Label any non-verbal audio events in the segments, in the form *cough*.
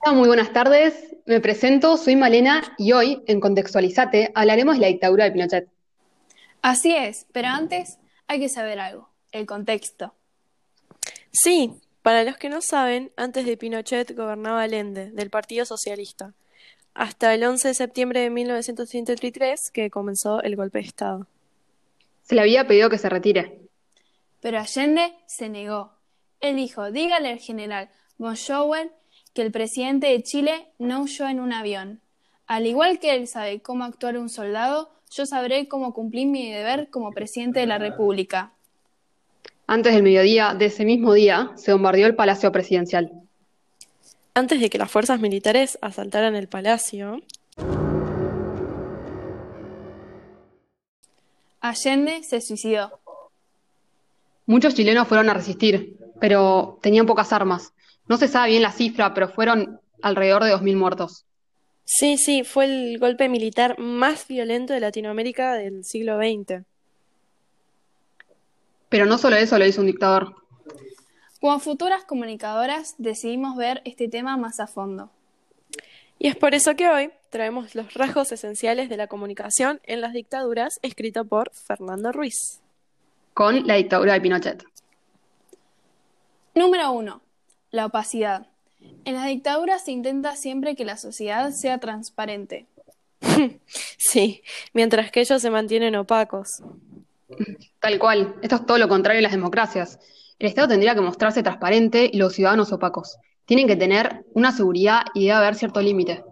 Hola, muy buenas tardes. Me presento, soy Malena y hoy, en Contextualizate, hablaremos de la dictadura de Pinochet. Así es, pero antes hay que saber algo, el contexto. Sí, para los que no saben, antes de Pinochet gobernaba Allende, del Partido Socialista, hasta el 11 de septiembre de 1933, que comenzó el golpe de Estado. Se le había pedido que se retire. Pero Allende se negó. Él dijo, dígale al general von Schoen que el presidente de Chile no huyó en un avión. Al igual que él sabe cómo actuar un soldado, yo sabré cómo cumplir mi deber como presidente de la República. Antes del mediodía de ese mismo día, se bombardeó el Palacio Presidencial. Antes de que las fuerzas militares asaltaran el palacio, Allende se suicidó. Muchos chilenos fueron a resistir, pero tenían pocas armas. No se sabe bien la cifra, pero fueron alrededor de 2.000 muertos. Sí, sí, fue el golpe militar más violento de Latinoamérica del siglo XX. Pero no solo eso lo hizo un dictador. Como futuras comunicadoras decidimos ver este tema más a fondo. Y es por eso que hoy traemos los rasgos esenciales de la comunicación en las dictaduras, escrito por Fernando Ruiz. Con la dictadura de Pinochet. Número 1. La opacidad. En las dictaduras se intenta siempre que la sociedad sea transparente. *laughs* sí, mientras que ellos se mantienen opacos. Tal cual. Esto es todo lo contrario a las democracias. El Estado tendría que mostrarse transparente y los ciudadanos opacos. Tienen que tener una seguridad y debe haber cierto límite.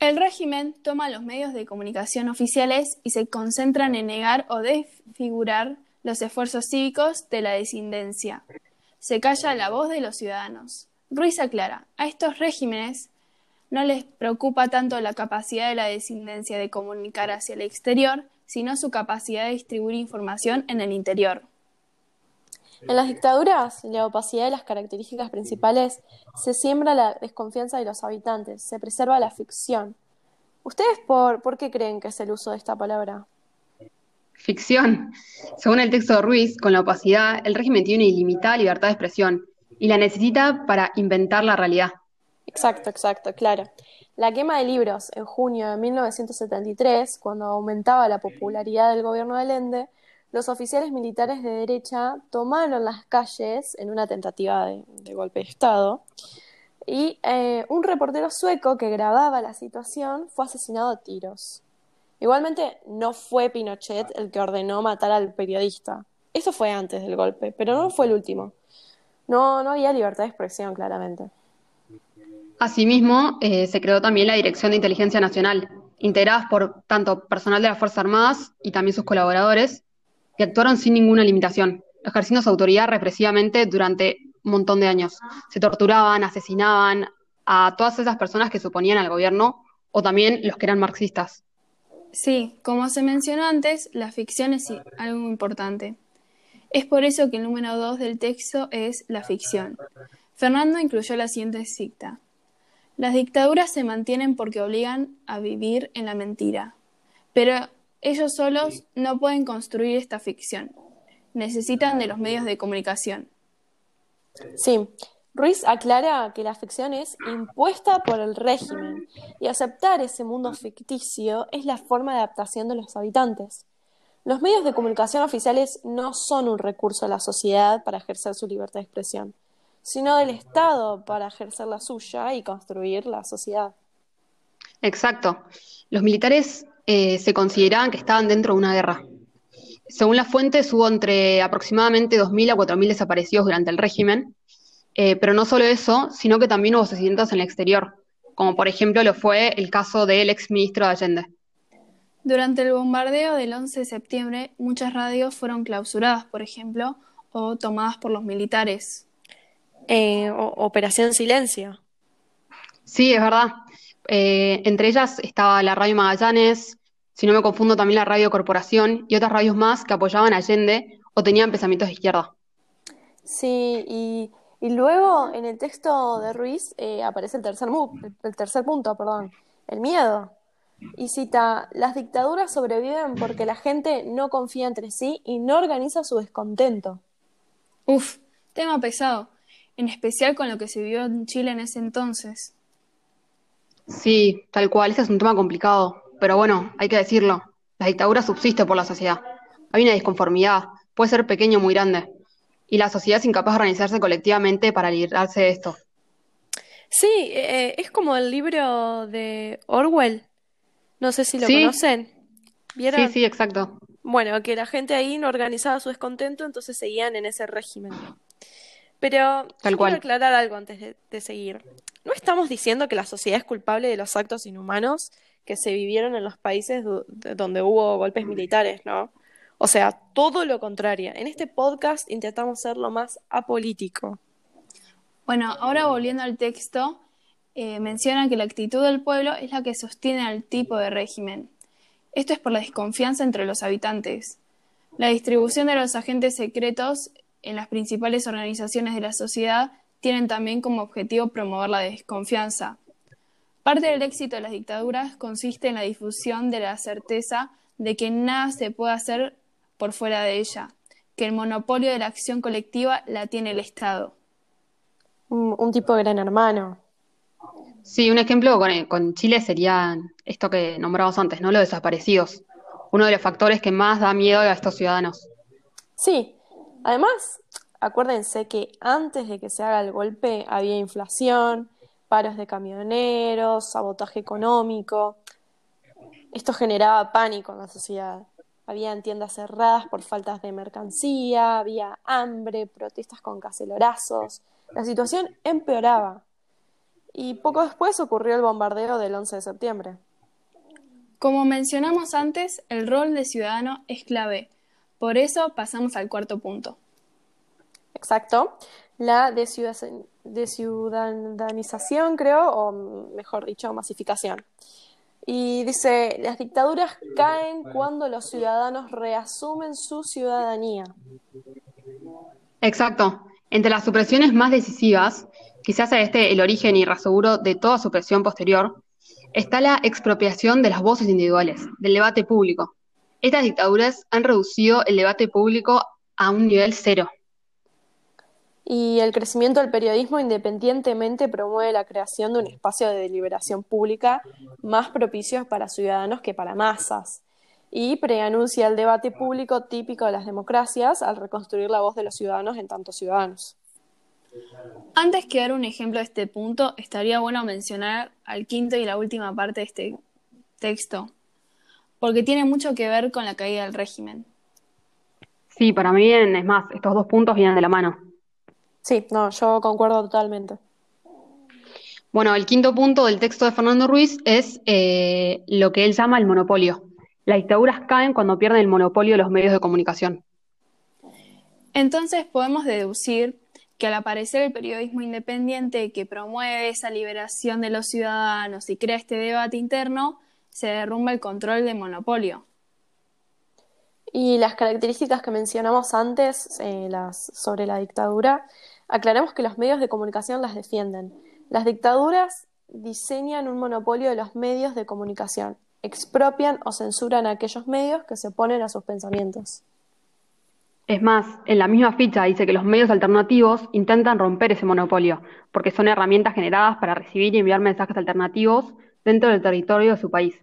El régimen toma los medios de comunicación oficiales y se concentran en negar o desfigurar los esfuerzos cívicos de la disidencia se calla la voz de los ciudadanos. Ruiz aclara, a estos regímenes no les preocupa tanto la capacidad de la disidencia de comunicar hacia el exterior, sino su capacidad de distribuir información en el interior. En las dictaduras, la opacidad de las características principales se siembra la desconfianza de los habitantes, se preserva la ficción. ¿Ustedes por, por qué creen que es el uso de esta palabra? Ficción. Según el texto de Ruiz, con la opacidad, el régimen tiene una ilimitada libertad de expresión y la necesita para inventar la realidad. Exacto, exacto, claro. La quema de libros en junio de 1973, cuando aumentaba la popularidad del gobierno de Allende, los oficiales militares de derecha tomaron las calles en una tentativa de, golpe de Estado y eh, un reportero sueco que grababa la situación fue asesinado a tiros. Igualmente no fue Pinochet el que ordenó matar al periodista. Eso fue antes del golpe, pero no fue el último. No, no había libertad de expresión, claramente. Asimismo, eh, se creó también la Dirección de Inteligencia Nacional, integradas por tanto personal de las Fuerzas Armadas y también sus colaboradores, que actuaron sin ninguna limitación, ejerciendo su autoridad represivamente durante un montón de años. Se torturaban, asesinaban a todas esas personas que se oponían al gobierno o también los que eran marxistas. Sí, como se mencionó antes, la ficción es algo importante. Es por eso que el número dos del texto es la ficción. Fernando incluyó la siguiente cita. Las dictaduras se mantienen porque obligan a vivir en la mentira, pero ellos solos no pueden construir esta ficción. Necesitan de los medios de comunicación. Sí, Ruiz aclara que la ficción es impuesta por el régimen y aceptar ese mundo ficticio es la forma de adaptación de los habitantes. Los medios de comunicación oficiales no son un recurso de la sociedad para ejercer su libertad de expresión, sino del Estado para ejercer la suya y construir la sociedad. Exacto. Los militares eh, se consideraban que estaban dentro de una guerra. Según las fuentes, hubo entre aproximadamente 2.000 a 4.000 desaparecidos durante el régimen eh, pero no solo eso, sino que también hubo asesinatos en el exterior, como por ejemplo lo fue el caso del ex ministro de Allende. Durante el bombardeo del 11 de septiembre, muchas radios fueron clausuradas, por ejemplo, o tomadas por los militares. Eh, Operación Silencio. Sí, es verdad. Eh, entre ellas estaba la Radio Magallanes, si no me confundo también la Radio Corporación y otras radios más que apoyaban a Allende o tenían pensamientos de izquierda. Sí, y y luego en el texto de Ruiz eh, aparece el tercer, el tercer punto, perdón, el miedo. Y cita, las dictaduras sobreviven porque la gente no confía entre sí y no organiza su descontento. Uf, tema pesado. en especial con lo que se vivió en Chile en ese entonces. Sí, tal cual, ese es un tema complicado, pero bueno, hay que decirlo, la dictadura subsiste por la sociedad. Hay una disconformidad, puede ser pequeño o muy grande, y la sociedad es incapaz de organizarse colectivamente para librarse de esto. Sí, eh, es como el libro de Orwell. No sé si lo Sí, conocen. ¿Vieron? sí, sí, exacto. Bueno, que la gente ahí no organizaba su descontento, entonces seguían en ese régimen. Pero yo Tal quiero aclarar algo antes de, de seguir. No estamos diciendo que la sociedad es culpable de los actos inhumanos que se vivieron en los países donde hubo golpes militares, ¿no? O sea, todo lo contrario. En este podcast intentamos ser lo más apolítico. Bueno, ahora volviendo al texto, eh, menciona que la actitud del pueblo es la que sostiene al tipo de régimen. Esto es por la desconfianza entre los habitantes. La distribución de los agentes secretos en las principales organizaciones de la sociedad tienen también como objetivo promover la desconfianza. Parte del éxito de las dictaduras consiste en la difusión de la certeza de que nada se puede hacer por fuera de ella, que el monopolio de la acción colectiva la tiene el Estado. Un, un tipo de gran hermano. Sí, un ejemplo con, con Chile sería esto que nombramos antes, ¿no? Los desaparecidos. Uno de los factores que más da miedo a estos ciudadanos. Sí, además, acuérdense que antes de que se haga el golpe había inflación, paros de camioneros, sabotaje económico. Esto generaba pánico en la sociedad. Habían tiendas cerradas por faltas de mercancía, había hambre, protestas con cacelorazos. La situación empeoraba. Y poco después ocurrió el bombardeo del 11 de septiembre. Como mencionamos antes, el rol de ciudadano es clave. Por eso pasamos al cuarto punto. Exacto. La desciudadan- desciudadanización, creo, o mejor dicho, masificación. Y dice, las dictaduras caen cuando los ciudadanos reasumen su ciudadanía. Exacto. Entre las supresiones más decisivas, quizás este el origen y raseguro de toda supresión posterior, está la expropiación de las voces individuales, del debate público. Estas dictaduras han reducido el debate público a un nivel cero. Y el crecimiento del periodismo independientemente promueve la creación de un espacio de deliberación pública más propicio para ciudadanos que para masas. Y preanuncia el debate público típico de las democracias al reconstruir la voz de los ciudadanos en tantos ciudadanos. Antes que dar un ejemplo de este punto, estaría bueno mencionar al quinto y la última parte de este texto, porque tiene mucho que ver con la caída del régimen. Sí, para mí, bien, es más, estos dos puntos vienen de la mano. Sí, no, yo concuerdo totalmente. Bueno, el quinto punto del texto de Fernando Ruiz es eh, lo que él llama el monopolio. Las dictaduras caen cuando pierden el monopolio de los medios de comunicación. Entonces podemos deducir que al aparecer el periodismo independiente que promueve esa liberación de los ciudadanos y crea este debate interno, se derrumba el control del monopolio. Y las características que mencionamos antes eh, las, sobre la dictadura, aclaramos que los medios de comunicación las defienden. Las dictaduras diseñan un monopolio de los medios de comunicación, expropian o censuran a aquellos medios que se oponen a sus pensamientos. Es más, en la misma ficha dice que los medios alternativos intentan romper ese monopolio, porque son herramientas generadas para recibir y enviar mensajes alternativos dentro del territorio de su país,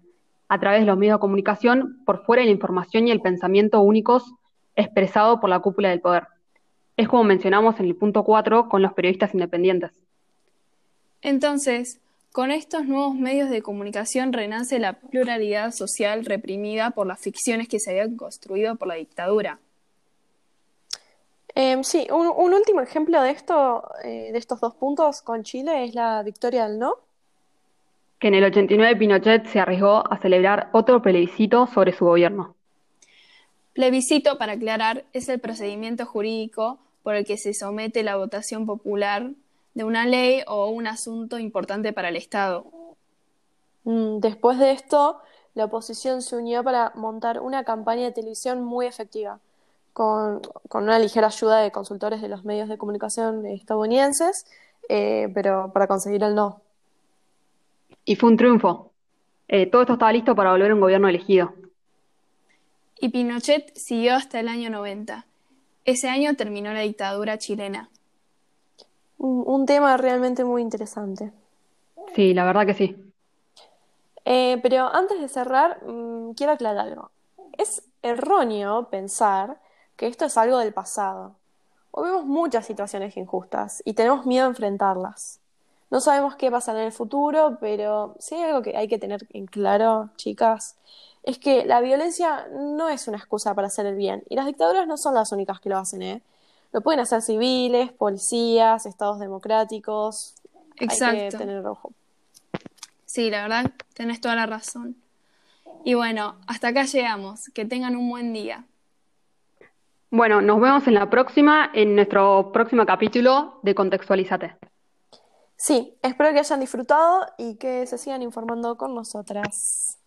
a través de los medios de comunicación, por fuera de la información y el pensamiento únicos expresado por la cúpula del poder. Es como mencionamos en el punto 4 con los periodistas independientes. Entonces, con estos nuevos medios de comunicación renace la pluralidad social reprimida por las ficciones que se habían construido por la dictadura. Eh, sí, un, un, último ejemplo de esto, eh, de estos dos puntos con Chile es la victoria del no. Que en el 89 Pinochet se arriesgó a celebrar otro plebiscito sobre su gobierno. Plebiscito, para aclarar, es el procedimiento jurídico por el que se somete la votación popular de una ley o un asunto importante para el Estado. Mm, Después de esto, la oposición se unió para montar una campaña de televisión muy efectiva, con, con una ligera ayuda de consultores de los medios de comunicación estadounidenses, eh, pero para conseguir el no. Y fue un triunfo. Eh, todo esto estaba listo para volver a un gobierno elegido. Y Pinochet siguió hasta el año 90. Ese año terminó la dictadura chilena. un, tema realmente muy interesante. Sí, la verdad que sí. Eh, pero antes de cerrar, mm, quiero aclarar algo. Es erróneo pensar que esto es algo del pasado. Hoy vemos muchas situaciones injustas y tenemos miedo a enfrentarlas. No sabemos qué pasará en el futuro, pero si hay algo que hay que tener en claro, chicas, es que la violencia no es una excusa para hacer el bien. Y las dictaduras no son las únicas que lo hacen, ¿eh? Lo pueden hacer civiles, policías, estados democráticos. Exacto. Hay que tener ojo. Sí, la verdad, tenés toda la razón. Y bueno, hasta acá llegamos. Que tengan un buen día. Bueno, nos vemos en la próxima, en nuestro próximo capítulo de Contextualizate. Sí, espero que hayan disfrutado y que se sigan informando con nosotras.